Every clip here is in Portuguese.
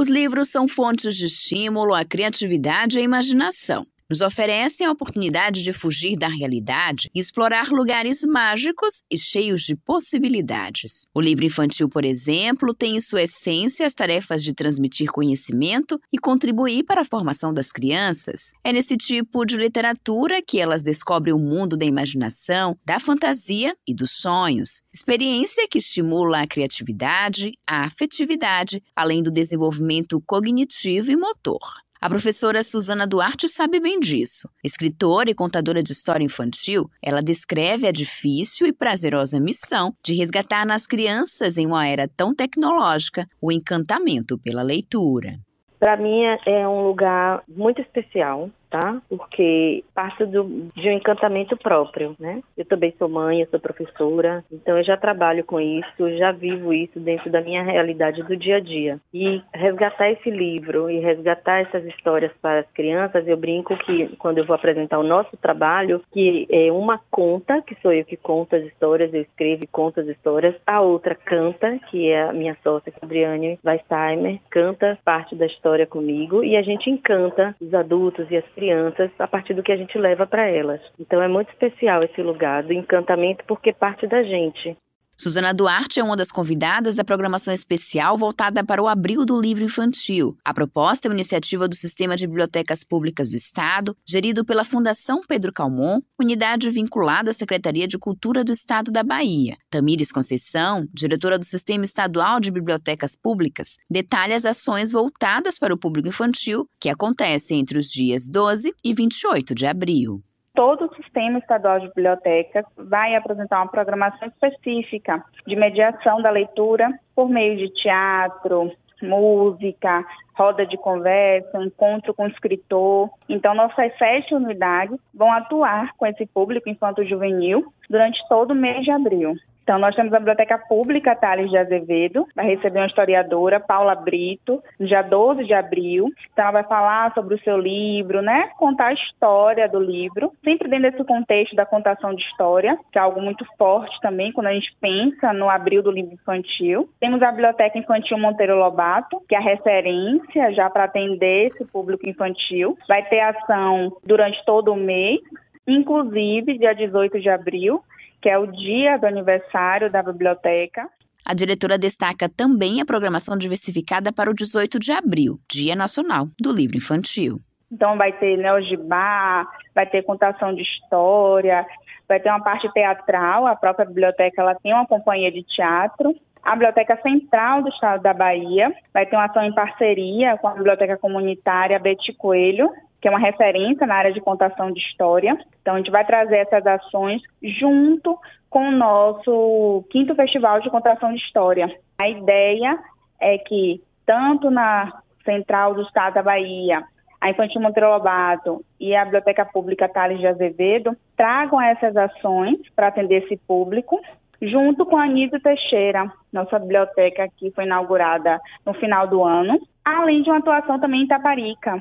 Os livros são fontes de estímulo à criatividade e à imaginação nos oferecem a oportunidade de fugir da realidade e explorar lugares mágicos e cheios de possibilidades. O livro infantil, por exemplo, tem em sua essência as tarefas de transmitir conhecimento e contribuir para a formação das crianças. É nesse tipo de literatura que elas descobrem o mundo da imaginação, da fantasia e dos sonhos. Experiência que estimula a criatividade, a afetividade, além do desenvolvimento cognitivo e motor. A professora Suzana Duarte sabe bem disso. Escritora e contadora de história infantil, ela descreve a difícil e prazerosa missão de resgatar nas crianças, em uma era tão tecnológica, o encantamento pela leitura. Para mim é um lugar muito especial, tá? Porque parte do, de um encantamento próprio, né? Eu também sou mãe, eu sou professora, então eu já trabalho com isso, já vivo isso dentro da minha realidade do dia a dia. E resgatar esse livro e resgatar essas histórias para as crianças, eu brinco que quando eu vou apresentar o nosso trabalho, que é uma conta, que sou eu que conto as histórias, eu escrevo e conto as histórias, a outra canta, que é a minha sócia, Adriane Weistheimer, canta parte da história comigo e a gente encanta os adultos e as crianças a partir do que a gente leva para elas. Então é muito especial esse lugar do encantamento porque parte da gente. Suzana Duarte é uma das convidadas da programação especial voltada para o Abril do Livro Infantil. A proposta é uma iniciativa do Sistema de Bibliotecas Públicas do Estado, gerido pela Fundação Pedro Calmon, unidade vinculada à Secretaria de Cultura do Estado da Bahia. Tamires Conceição, diretora do Sistema Estadual de Bibliotecas Públicas, detalha as ações voltadas para o público infantil que acontecem entre os dias 12 e 28 de abril todo o sistema estadual de bibliotecas vai apresentar uma programação específica de mediação da leitura por meio de teatro, música, roda de conversa, encontro com escritor. Então, nossas sete unidades vão atuar com esse público infanto-juvenil durante todo o mês de abril. Então, nós temos a Biblioteca Pública Thales de Azevedo, vai receber uma historiadora, Paula Brito, no dia 12 de abril. Então, ela vai falar sobre o seu livro, né? Contar a história do livro, sempre dentro desse contexto da contação de história, que é algo muito forte também quando a gente pensa no abril do livro infantil. Temos a Biblioteca Infantil Monteiro Lobato, que é a referência já para atender esse público infantil. Vai ter ação durante todo o mês, inclusive dia 18 de abril, que é o dia do aniversário da biblioteca. A diretora destaca também a programação diversificada para o 18 de abril, Dia Nacional do Livro Infantil. Então vai ter neogibá, vai ter contação de história, vai ter uma parte teatral, a própria biblioteca ela tem uma companhia de teatro. A Biblioteca Central do Estado da Bahia vai ter uma ação em parceria com a Biblioteca Comunitária Betty Coelho, que é uma referência na área de contação de história. Então, a gente vai trazer essas ações junto com o nosso quinto Festival de Contação de História. A ideia é que, tanto na Central do Estado da Bahia, a Infantil Monteiro Lobato e a Biblioteca Pública Tales de Azevedo tragam essas ações para atender esse público, junto com a Anísio Teixeira, nossa biblioteca que foi inaugurada no final do ano, além de uma atuação também em Itaparica,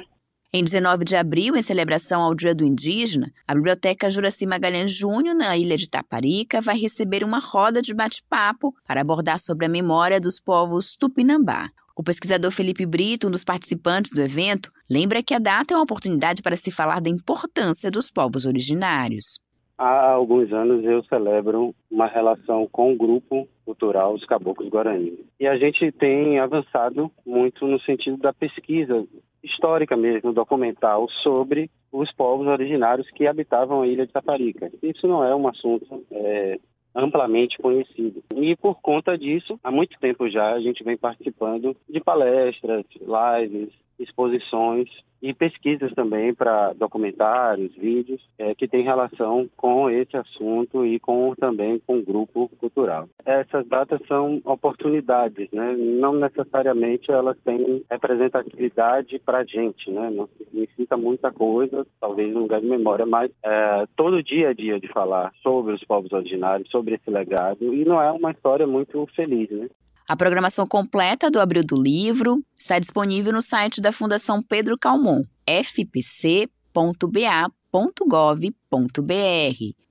em 19 de abril, em celebração ao Dia do Indígena, a Biblioteca Juraci Magalhães Júnior, na ilha de Taparica, vai receber uma roda de bate-papo para abordar sobre a memória dos povos Tupinambá. O pesquisador Felipe Brito, um dos participantes do evento, lembra que a data é uma oportunidade para se falar da importância dos povos originários. Há alguns anos eu celebro uma relação com o grupo cultural Os Caboclos Guarani. E a gente tem avançado muito no sentido da pesquisa histórica mesmo, documental, sobre os povos originários que habitavam a ilha de Taparica. Isso não é um assunto é, amplamente conhecido. E por conta disso, há muito tempo já a gente vem participando de palestras, lives, exposições e pesquisas também para documentários, vídeos é, que têm relação com esse assunto e com também com o grupo cultural. Essas datas são oportunidades, né? Não necessariamente elas têm representatividade para a gente, né? Não significa muita coisa, talvez um lugar de memória, mas é, todo dia a dia de falar sobre os povos originários, sobre esse legado e não é uma história muito feliz, né? A programação completa do Abril do Livro está disponível no site da Fundação Pedro Calmon, fpc.ba.gov.br.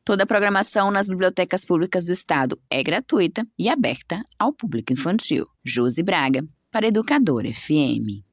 Toda a programação nas bibliotecas públicas do Estado é gratuita e aberta ao público infantil. Josi Braga, para Educador FM.